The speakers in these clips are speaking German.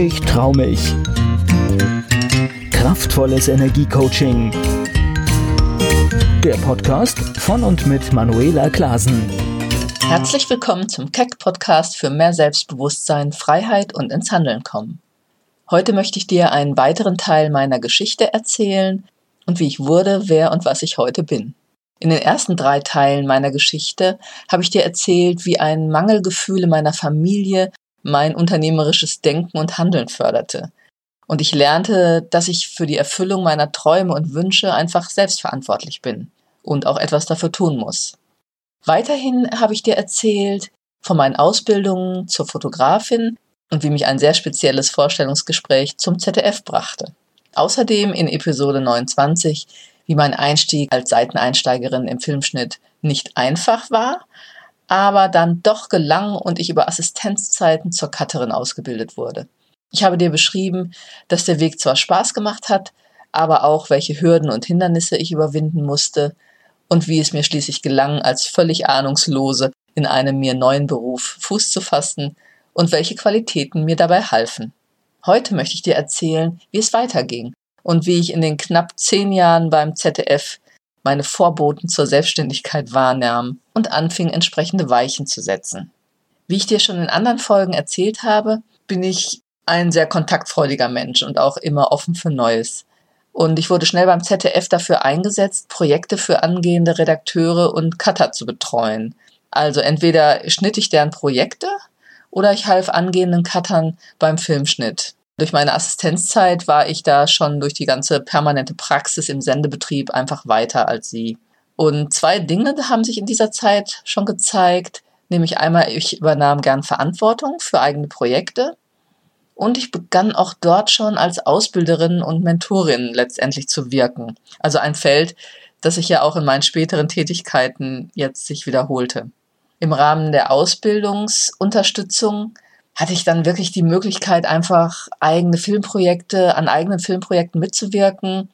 Ich trau mich. Kraftvolles Energiecoaching. Der Podcast von und mit Manuela Klasen. Herzlich willkommen zum Keck-Podcast für mehr Selbstbewusstsein, Freiheit und ins Handeln kommen. Heute möchte ich dir einen weiteren Teil meiner Geschichte erzählen und wie ich wurde, wer und was ich heute bin. In den ersten drei Teilen meiner Geschichte habe ich dir erzählt, wie ein Mangelgefühl in meiner Familie mein unternehmerisches Denken und Handeln förderte. Und ich lernte, dass ich für die Erfüllung meiner Träume und Wünsche einfach selbstverantwortlich bin und auch etwas dafür tun muss. Weiterhin habe ich dir erzählt von meinen Ausbildungen zur Fotografin und wie mich ein sehr spezielles Vorstellungsgespräch zum ZDF brachte. Außerdem in Episode 29 wie mein Einstieg als Seiteneinsteigerin im Filmschnitt nicht einfach war, aber dann doch gelang und ich über Assistenzzeiten zur Cutterin ausgebildet wurde. Ich habe dir beschrieben, dass der Weg zwar Spaß gemacht hat, aber auch welche Hürden und Hindernisse ich überwinden musste und wie es mir schließlich gelang, als völlig ahnungslose in einem mir neuen Beruf Fuß zu fassen und welche Qualitäten mir dabei halfen. Heute möchte ich dir erzählen, wie es weiterging und wie ich in den knapp zehn Jahren beim ZDF meine Vorboten zur Selbstständigkeit wahrnahm und anfing, entsprechende Weichen zu setzen. Wie ich dir schon in anderen Folgen erzählt habe, bin ich ein sehr kontaktfreudiger Mensch und auch immer offen für Neues. Und ich wurde schnell beim ZDF dafür eingesetzt, Projekte für angehende Redakteure und Cutter zu betreuen. Also entweder schnitt ich deren Projekte oder ich half angehenden Cuttern beim Filmschnitt. Durch meine Assistenzzeit war ich da schon durch die ganze permanente Praxis im Sendebetrieb einfach weiter als sie. Und zwei Dinge haben sich in dieser Zeit schon gezeigt. Nämlich einmal, ich übernahm gern Verantwortung für eigene Projekte. Und ich begann auch dort schon als Ausbilderin und Mentorin letztendlich zu wirken. Also ein Feld, das sich ja auch in meinen späteren Tätigkeiten jetzt sich wiederholte. Im Rahmen der Ausbildungsunterstützung hatte ich dann wirklich die Möglichkeit, einfach eigene Filmprojekte, an eigenen Filmprojekten mitzuwirken.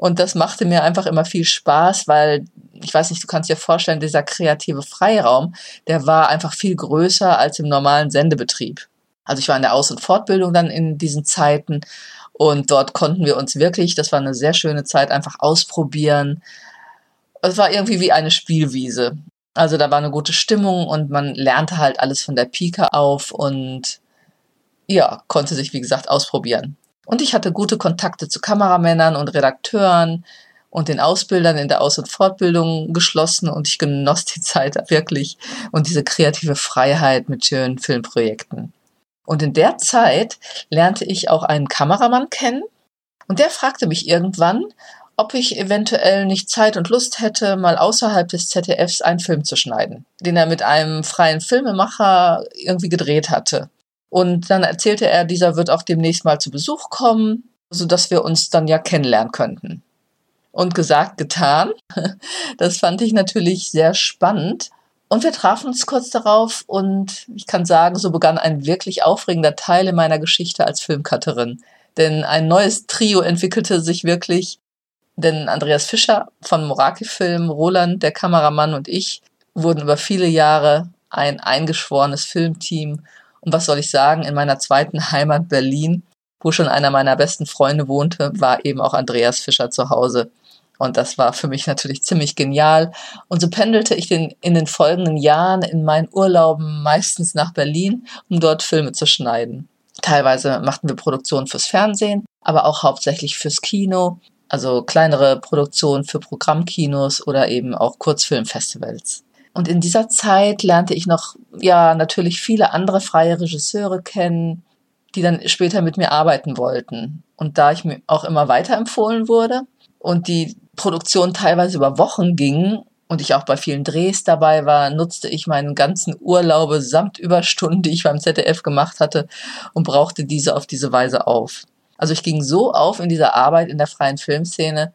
Und das machte mir einfach immer viel Spaß, weil ich weiß nicht, du kannst dir vorstellen, dieser kreative Freiraum, der war einfach viel größer als im normalen Sendebetrieb. Also ich war in der Aus- und Fortbildung dann in diesen Zeiten und dort konnten wir uns wirklich, das war eine sehr schöne Zeit, einfach ausprobieren. Es war irgendwie wie eine Spielwiese. Also da war eine gute Stimmung und man lernte halt alles von der Pike auf und ja, konnte sich, wie gesagt, ausprobieren. Und ich hatte gute Kontakte zu Kameramännern und Redakteuren und den Ausbildern in der Aus- und Fortbildung geschlossen und ich genoss die Zeit wirklich und diese kreative Freiheit mit schönen Filmprojekten. Und in der Zeit lernte ich auch einen Kameramann kennen und der fragte mich irgendwann, ob ich eventuell nicht Zeit und Lust hätte, mal außerhalb des ZDFs einen Film zu schneiden, den er mit einem freien Filmemacher irgendwie gedreht hatte. Und dann erzählte er, dieser wird auch demnächst mal zu Besuch kommen, sodass wir uns dann ja kennenlernen könnten. Und gesagt, getan. Das fand ich natürlich sehr spannend. Und wir trafen uns kurz darauf und ich kann sagen, so begann ein wirklich aufregender Teil in meiner Geschichte als Filmcutterin. Denn ein neues Trio entwickelte sich wirklich denn Andreas Fischer von Moraki Film, Roland, der Kameramann und ich wurden über viele Jahre ein eingeschworenes Filmteam. Und was soll ich sagen, in meiner zweiten Heimat Berlin, wo schon einer meiner besten Freunde wohnte, war eben auch Andreas Fischer zu Hause. Und das war für mich natürlich ziemlich genial. Und so pendelte ich den, in den folgenden Jahren in meinen Urlauben meistens nach Berlin, um dort Filme zu schneiden. Teilweise machten wir Produktionen fürs Fernsehen, aber auch hauptsächlich fürs Kino also kleinere Produktionen für Programmkinos oder eben auch Kurzfilmfestivals. Und in dieser Zeit lernte ich noch, ja, natürlich viele andere freie Regisseure kennen, die dann später mit mir arbeiten wollten. Und da ich mir auch immer weiterempfohlen wurde und die Produktion teilweise über Wochen ging und ich auch bei vielen Drehs dabei war, nutzte ich meinen ganzen Urlaube samt Überstunden, die ich beim ZDF gemacht hatte und brauchte diese auf diese Weise auf. Also ich ging so auf in dieser Arbeit in der freien Filmszene,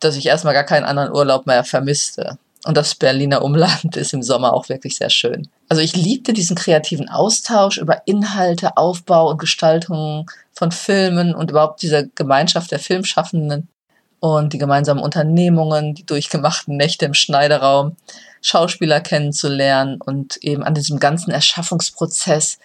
dass ich erstmal gar keinen anderen Urlaub mehr vermisste. Und das Berliner Umland ist im Sommer auch wirklich sehr schön. Also ich liebte diesen kreativen Austausch über Inhalte, Aufbau und Gestaltung von Filmen und überhaupt diese Gemeinschaft der Filmschaffenden und die gemeinsamen Unternehmungen, die durchgemachten Nächte im Schneideraum, Schauspieler kennenzulernen und eben an diesem ganzen Erschaffungsprozess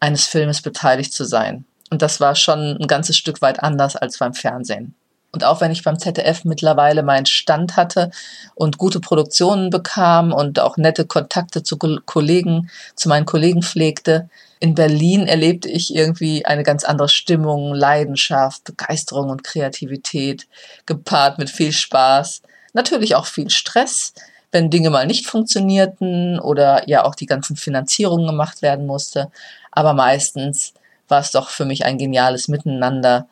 eines Filmes beteiligt zu sein. Und das war schon ein ganzes Stück weit anders als beim Fernsehen. Und auch wenn ich beim ZDF mittlerweile meinen Stand hatte und gute Produktionen bekam und auch nette Kontakte zu Kollegen, zu meinen Kollegen pflegte, in Berlin erlebte ich irgendwie eine ganz andere Stimmung, Leidenschaft, Begeisterung und Kreativität, gepaart mit viel Spaß, natürlich auch viel Stress, wenn Dinge mal nicht funktionierten oder ja auch die ganzen Finanzierungen gemacht werden musste. Aber meistens war es doch für mich ein geniales Miteinander,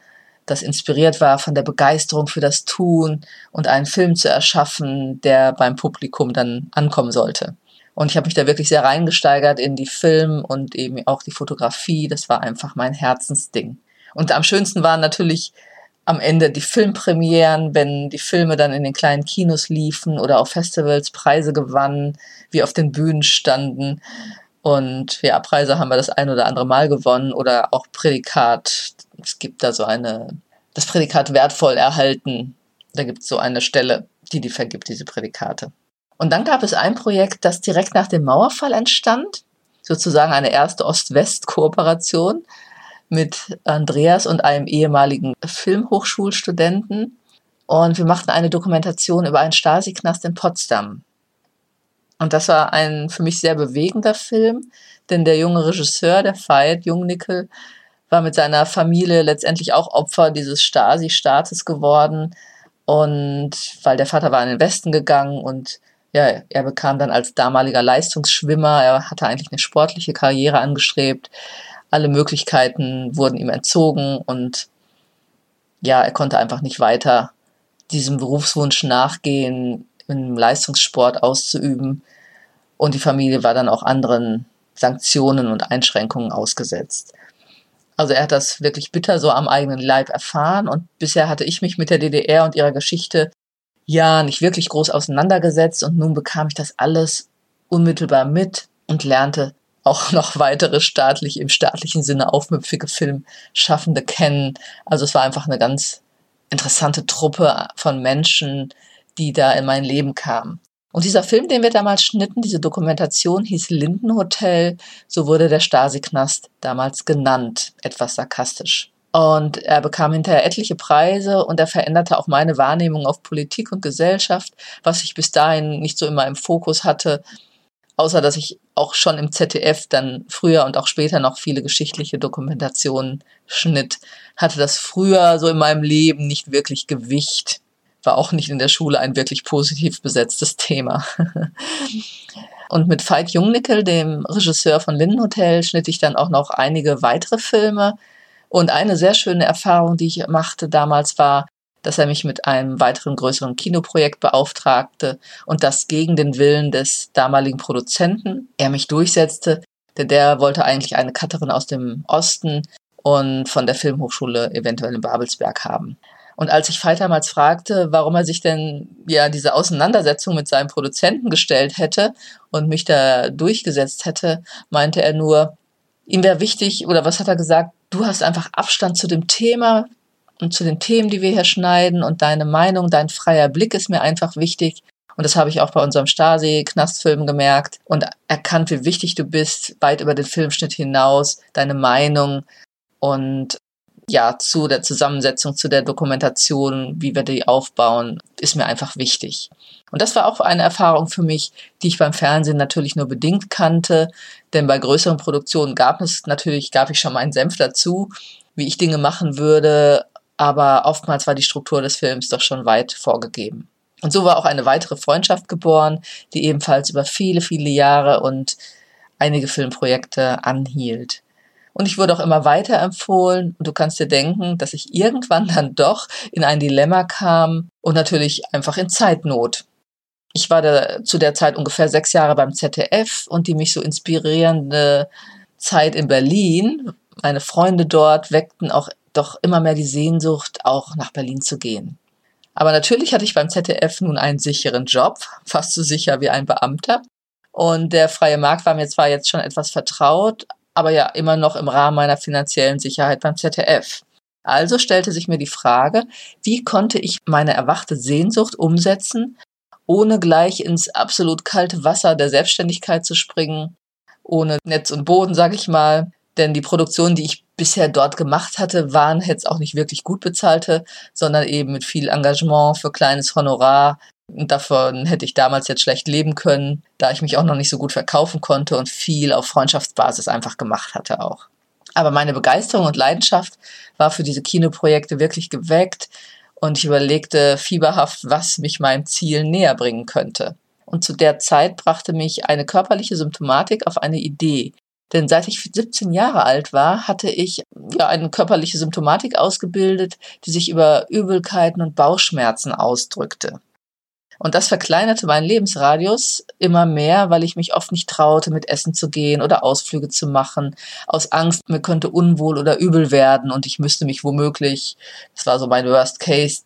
das inspiriert war von der Begeisterung für das Tun und einen Film zu erschaffen, der beim Publikum dann ankommen sollte. Und ich habe mich da wirklich sehr reingesteigert in die Film und eben auch die Fotografie. Das war einfach mein Herzensding. Und am schönsten waren natürlich am Ende die Filmpremieren, wenn die Filme dann in den kleinen Kinos liefen oder auf Festivals Preise gewannen, wie auf den Bühnen standen. Und ja, Preise haben wir das ein oder andere Mal gewonnen oder auch Prädikat. Es gibt da so eine, das Prädikat wertvoll erhalten. Da gibt es so eine Stelle, die die vergibt, diese Prädikate. Und dann gab es ein Projekt, das direkt nach dem Mauerfall entstand, sozusagen eine erste Ost-West-Kooperation mit Andreas und einem ehemaligen Filmhochschulstudenten. Und wir machten eine Dokumentation über einen Stasi-Knast in Potsdam. Und das war ein für mich sehr bewegender Film, denn der junge Regisseur, der Veit Jungnickel, war mit seiner Familie letztendlich auch Opfer dieses Stasi-Staates geworden. Und weil der Vater war in den Westen gegangen und ja, er bekam dann als damaliger Leistungsschwimmer, er hatte eigentlich eine sportliche Karriere angestrebt. Alle Möglichkeiten wurden ihm entzogen und ja, er konnte einfach nicht weiter diesem Berufswunsch nachgehen, im Leistungssport auszuüben. Und die Familie war dann auch anderen Sanktionen und Einschränkungen ausgesetzt. Also er hat das wirklich bitter so am eigenen Leib erfahren und bisher hatte ich mich mit der DDR und ihrer Geschichte ja nicht wirklich groß auseinandergesetzt und nun bekam ich das alles unmittelbar mit und lernte auch noch weitere staatlich im staatlichen Sinne aufmüpfige Filmschaffende kennen. Also es war einfach eine ganz interessante Truppe von Menschen, die da in mein Leben kamen. Und dieser Film, den wir damals schnitten, diese Dokumentation hieß Lindenhotel, so wurde der Stasi-Knast damals genannt, etwas sarkastisch. Und er bekam hinterher etliche Preise und er veränderte auch meine Wahrnehmung auf Politik und Gesellschaft, was ich bis dahin nicht so immer im Fokus hatte, außer dass ich auch schon im ZDF dann früher und auch später noch viele geschichtliche Dokumentationen schnitt, hatte das früher so in meinem Leben nicht wirklich Gewicht war auch nicht in der Schule ein wirklich positiv besetztes Thema. Und mit Veit Jungnickel, dem Regisseur von Lindenhotel, schnitt ich dann auch noch einige weitere Filme. Und eine sehr schöne Erfahrung, die ich machte damals, war, dass er mich mit einem weiteren größeren Kinoprojekt beauftragte und das gegen den Willen des damaligen Produzenten er mich durchsetzte, denn der wollte eigentlich eine Cutterin aus dem Osten und von der Filmhochschule eventuell in Babelsberg haben. Und als ich Veit damals fragte, warum er sich denn ja diese Auseinandersetzung mit seinem Produzenten gestellt hätte und mich da durchgesetzt hätte, meinte er nur, ihm wäre wichtig, oder was hat er gesagt, du hast einfach Abstand zu dem Thema und zu den Themen, die wir hier schneiden und deine Meinung, dein freier Blick ist mir einfach wichtig. Und das habe ich auch bei unserem Stasi-Knastfilm gemerkt und erkannt, wie wichtig du bist, weit über den Filmschnitt hinaus, deine Meinung. Und ja, zu der Zusammensetzung, zu der Dokumentation, wie wir die aufbauen, ist mir einfach wichtig. Und das war auch eine Erfahrung für mich, die ich beim Fernsehen natürlich nur bedingt kannte, denn bei größeren Produktionen gab es natürlich, gab ich schon meinen Senf dazu, wie ich Dinge machen würde, aber oftmals war die Struktur des Films doch schon weit vorgegeben. Und so war auch eine weitere Freundschaft geboren, die ebenfalls über viele, viele Jahre und einige Filmprojekte anhielt. Und ich wurde auch immer weiter empfohlen. Und du kannst dir denken, dass ich irgendwann dann doch in ein Dilemma kam und natürlich einfach in Zeitnot. Ich war da zu der Zeit ungefähr sechs Jahre beim ZDF und die mich so inspirierende Zeit in Berlin, meine Freunde dort weckten auch doch immer mehr die Sehnsucht, auch nach Berlin zu gehen. Aber natürlich hatte ich beim ZDF nun einen sicheren Job, fast so sicher wie ein Beamter. Und der freie Markt war mir zwar jetzt schon etwas vertraut, aber ja immer noch im Rahmen meiner finanziellen Sicherheit beim ZDF. Also stellte sich mir die Frage, wie konnte ich meine erwachte Sehnsucht umsetzen, ohne gleich ins absolut kalte Wasser der Selbstständigkeit zu springen, ohne Netz und Boden, sag ich mal. Denn die Produktionen, die ich bisher dort gemacht hatte, waren jetzt auch nicht wirklich gut bezahlte, sondern eben mit viel Engagement für kleines Honorar. Davon hätte ich damals jetzt schlecht leben können, da ich mich auch noch nicht so gut verkaufen konnte und viel auf Freundschaftsbasis einfach gemacht hatte auch. Aber meine Begeisterung und Leidenschaft war für diese Kinoprojekte wirklich geweckt und ich überlegte fieberhaft, was mich meinem Ziel näher bringen könnte. Und zu der Zeit brachte mich eine körperliche Symptomatik auf eine Idee, denn seit ich 17 Jahre alt war, hatte ich ja eine körperliche Symptomatik ausgebildet, die sich über Übelkeiten und Bauchschmerzen ausdrückte. Und das verkleinerte meinen Lebensradius immer mehr, weil ich mich oft nicht traute, mit Essen zu gehen oder Ausflüge zu machen, aus Angst, mir könnte unwohl oder übel werden und ich müsste mich womöglich, das war so mein Worst Case,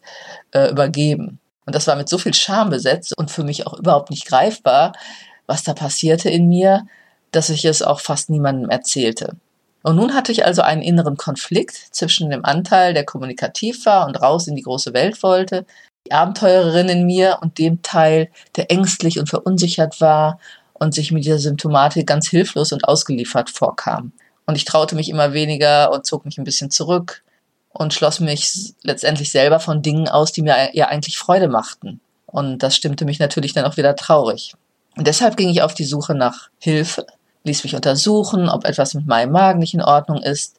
äh, übergeben. Und das war mit so viel Scham besetzt und für mich auch überhaupt nicht greifbar, was da passierte in mir, dass ich es auch fast niemandem erzählte. Und nun hatte ich also einen inneren Konflikt zwischen dem Anteil, der kommunikativ war und raus in die große Welt wollte, die Abenteurerin in mir und dem Teil, der ängstlich und verunsichert war und sich mit dieser Symptomatik ganz hilflos und ausgeliefert vorkam. Und ich traute mich immer weniger und zog mich ein bisschen zurück und schloss mich letztendlich selber von Dingen aus, die mir ja eigentlich Freude machten. Und das stimmte mich natürlich dann auch wieder traurig. Und deshalb ging ich auf die Suche nach Hilfe, ließ mich untersuchen, ob etwas mit meinem Magen nicht in Ordnung ist.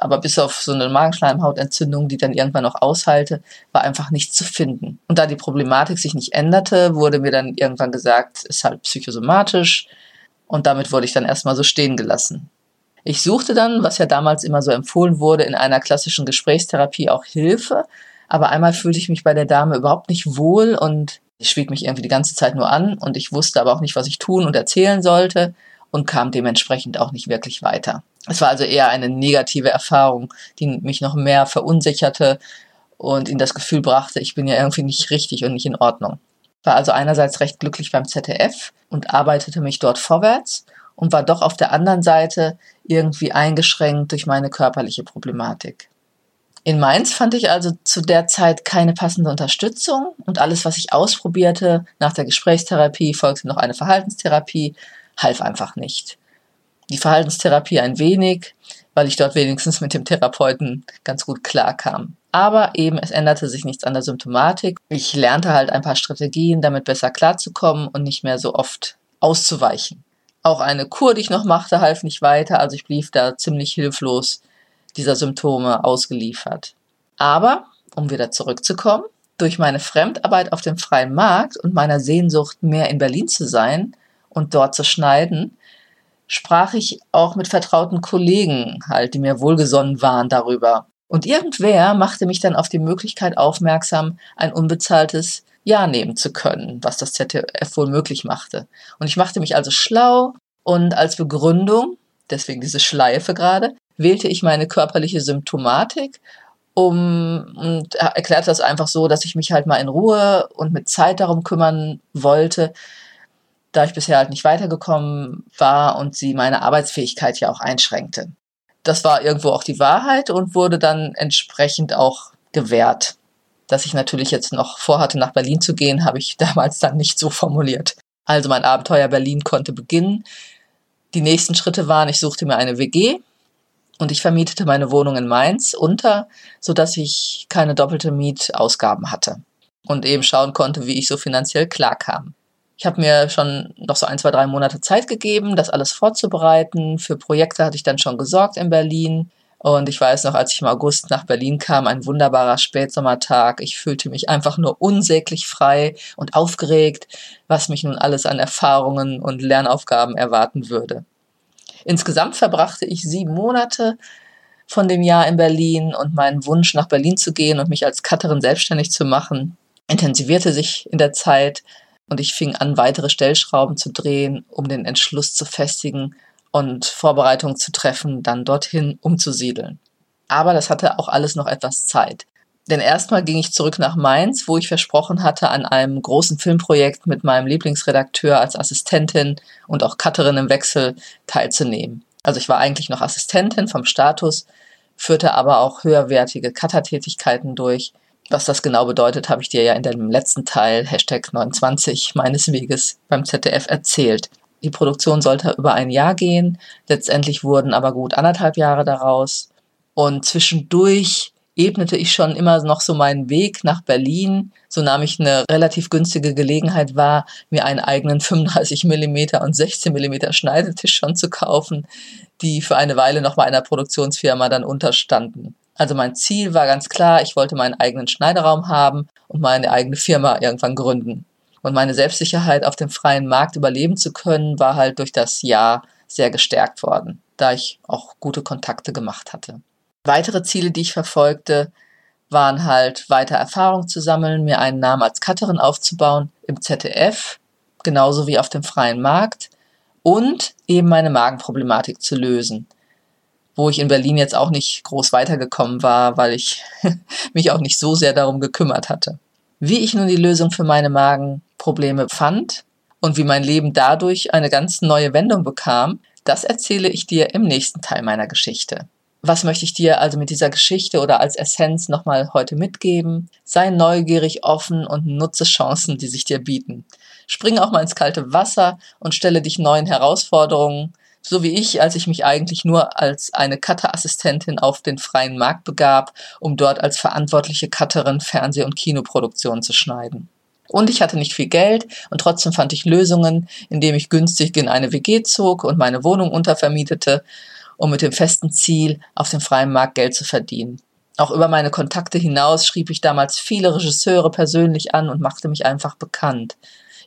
Aber bis auf so eine Magenschleimhautentzündung, die dann irgendwann noch aushalte, war einfach nichts zu finden. Und da die Problematik sich nicht änderte, wurde mir dann irgendwann gesagt, ist halt psychosomatisch. Und damit wurde ich dann erstmal so stehen gelassen. Ich suchte dann, was ja damals immer so empfohlen wurde, in einer klassischen Gesprächstherapie auch Hilfe. Aber einmal fühlte ich mich bei der Dame überhaupt nicht wohl und ich schwieg mich irgendwie die ganze Zeit nur an und ich wusste aber auch nicht, was ich tun und erzählen sollte und kam dementsprechend auch nicht wirklich weiter. Es war also eher eine negative Erfahrung, die mich noch mehr verunsicherte und in das Gefühl brachte, ich bin ja irgendwie nicht richtig und nicht in Ordnung. War also einerseits recht glücklich beim ZDF und arbeitete mich dort vorwärts und war doch auf der anderen Seite irgendwie eingeschränkt durch meine körperliche Problematik. In Mainz fand ich also zu der Zeit keine passende Unterstützung und alles, was ich ausprobierte, nach der Gesprächstherapie folgte noch eine Verhaltenstherapie, half einfach nicht. Die Verhaltenstherapie ein wenig, weil ich dort wenigstens mit dem Therapeuten ganz gut klarkam. Aber eben, es änderte sich nichts an der Symptomatik. Ich lernte halt ein paar Strategien, damit besser klarzukommen und nicht mehr so oft auszuweichen. Auch eine Kur, die ich noch machte, half nicht weiter, also ich blieb da ziemlich hilflos dieser Symptome ausgeliefert. Aber, um wieder zurückzukommen, durch meine Fremdarbeit auf dem freien Markt und meiner Sehnsucht, mehr in Berlin zu sein und dort zu schneiden, sprach ich auch mit vertrauten Kollegen halt, die mir wohlgesonnen waren darüber. Und irgendwer machte mich dann auf die Möglichkeit aufmerksam, ein unbezahltes Ja nehmen zu können, was das ZDF wohl möglich machte. Und ich machte mich also schlau und als Begründung, deswegen diese Schleife gerade, wählte ich meine körperliche Symptomatik um und erklärte das einfach so, dass ich mich halt mal in Ruhe und mit Zeit darum kümmern wollte, da ich bisher halt nicht weitergekommen war und sie meine Arbeitsfähigkeit ja auch einschränkte. Das war irgendwo auch die Wahrheit und wurde dann entsprechend auch gewährt. Dass ich natürlich jetzt noch vorhatte, nach Berlin zu gehen, habe ich damals dann nicht so formuliert. Also mein Abenteuer Berlin konnte beginnen. Die nächsten Schritte waren, ich suchte mir eine WG und ich vermietete meine Wohnung in Mainz unter, so dass ich keine doppelte Mietausgaben hatte und eben schauen konnte, wie ich so finanziell klarkam. Ich habe mir schon noch so ein, zwei, drei Monate Zeit gegeben, das alles vorzubereiten. Für Projekte hatte ich dann schon gesorgt in Berlin. Und ich weiß noch, als ich im August nach Berlin kam, ein wunderbarer Spätsommertag. Ich fühlte mich einfach nur unsäglich frei und aufgeregt, was mich nun alles an Erfahrungen und Lernaufgaben erwarten würde. Insgesamt verbrachte ich sieben Monate von dem Jahr in Berlin und mein Wunsch, nach Berlin zu gehen und mich als Cutterin selbstständig zu machen, intensivierte sich in der Zeit und ich fing an, weitere Stellschrauben zu drehen, um den Entschluss zu festigen und Vorbereitungen zu treffen, dann dorthin umzusiedeln. Aber das hatte auch alles noch etwas Zeit. Denn erstmal ging ich zurück nach Mainz, wo ich versprochen hatte, an einem großen Filmprojekt mit meinem Lieblingsredakteur als Assistentin und auch Cutterin im Wechsel teilzunehmen. Also ich war eigentlich noch Assistentin vom Status, führte aber auch höherwertige Cuttertätigkeiten durch was das genau bedeutet, habe ich dir ja in dem letzten Teil, Hashtag 29 meines Weges beim ZDF erzählt. Die Produktion sollte über ein Jahr gehen. Letztendlich wurden aber gut anderthalb Jahre daraus. Und zwischendurch ebnete ich schon immer noch so meinen Weg nach Berlin. So nahm ich eine relativ günstige Gelegenheit wahr, mir einen eigenen 35 mm und 16 mm Schneidetisch schon zu kaufen, die für eine Weile noch bei einer Produktionsfirma dann unterstanden. Also mein Ziel war ganz klar, ich wollte meinen eigenen Schneideraum haben und meine eigene Firma irgendwann gründen. Und meine Selbstsicherheit auf dem freien Markt überleben zu können, war halt durch das Jahr sehr gestärkt worden, da ich auch gute Kontakte gemacht hatte. Weitere Ziele, die ich verfolgte, waren halt weiter Erfahrung zu sammeln, mir einen Namen als Cutterin aufzubauen im ZDF, genauso wie auf dem freien Markt und eben meine Magenproblematik zu lösen, wo ich in Berlin jetzt auch nicht groß weitergekommen war, weil ich mich auch nicht so sehr darum gekümmert hatte. Wie ich nun die Lösung für meine Magenprobleme fand und wie mein Leben dadurch eine ganz neue Wendung bekam, das erzähle ich dir im nächsten Teil meiner Geschichte. Was möchte ich dir also mit dieser Geschichte oder als Essenz nochmal heute mitgeben? Sei neugierig, offen und nutze Chancen, die sich dir bieten. Spring auch mal ins kalte Wasser und stelle dich neuen Herausforderungen, so wie ich, als ich mich eigentlich nur als eine Cutter-Assistentin auf den freien Markt begab, um dort als verantwortliche Cutterin Fernseh- und Kinoproduktionen zu schneiden. Und ich hatte nicht viel Geld und trotzdem fand ich Lösungen, indem ich günstig in eine WG zog und meine Wohnung untervermietete, um mit dem festen Ziel, auf dem freien Markt Geld zu verdienen. Auch über meine Kontakte hinaus schrieb ich damals viele Regisseure persönlich an und machte mich einfach bekannt.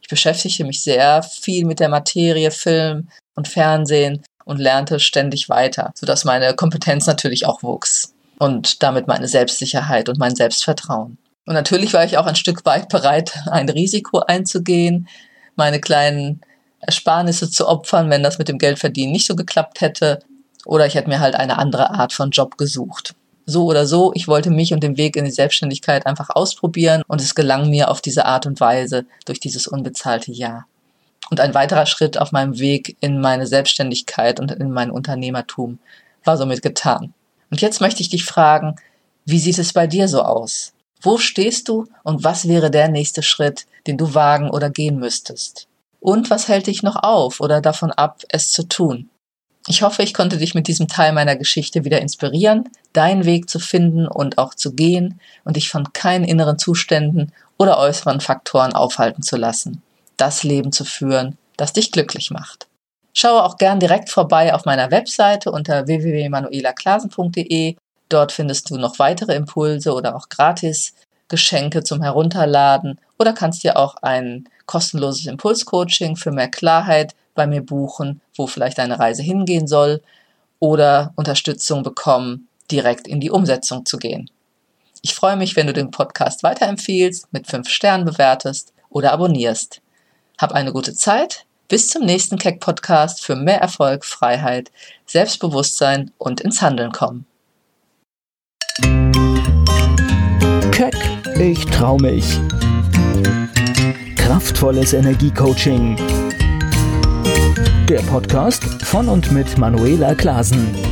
Ich beschäftigte mich sehr viel mit der Materie Film, und Fernsehen und lernte ständig weiter, sodass meine Kompetenz natürlich auch wuchs und damit meine Selbstsicherheit und mein Selbstvertrauen. Und natürlich war ich auch ein Stück weit bereit, ein Risiko einzugehen, meine kleinen Ersparnisse zu opfern, wenn das mit dem Geldverdienen nicht so geklappt hätte. Oder ich hätte mir halt eine andere Art von Job gesucht. So oder so, ich wollte mich und den Weg in die Selbstständigkeit einfach ausprobieren und es gelang mir auf diese Art und Weise durch dieses unbezahlte Jahr und ein weiterer Schritt auf meinem Weg in meine Selbstständigkeit und in mein Unternehmertum war somit getan. Und jetzt möchte ich dich fragen, wie sieht es bei dir so aus? Wo stehst du und was wäre der nächste Schritt, den du wagen oder gehen müsstest? Und was hält dich noch auf oder davon ab, es zu tun? Ich hoffe, ich konnte dich mit diesem Teil meiner Geschichte wieder inspirieren, deinen Weg zu finden und auch zu gehen und dich von keinen inneren Zuständen oder äußeren Faktoren aufhalten zu lassen das Leben zu führen, das dich glücklich macht. Schaue auch gern direkt vorbei auf meiner Webseite unter www.manuelaklasen.de. Dort findest du noch weitere Impulse oder auch gratis Geschenke zum Herunterladen oder kannst dir auch ein kostenloses Impulscoaching für mehr Klarheit bei mir buchen, wo vielleicht deine Reise hingehen soll oder Unterstützung bekommen, direkt in die Umsetzung zu gehen. Ich freue mich, wenn du den Podcast weiterempfiehlst, mit fünf Sternen bewertest oder abonnierst. Hab eine gute Zeit. Bis zum nächsten Keck Podcast für mehr Erfolg, Freiheit, Selbstbewusstsein und ins Handeln kommen. Keck, ich trau mich. Kraftvolles Energiecoaching. Der Podcast von und mit Manuela Klasen.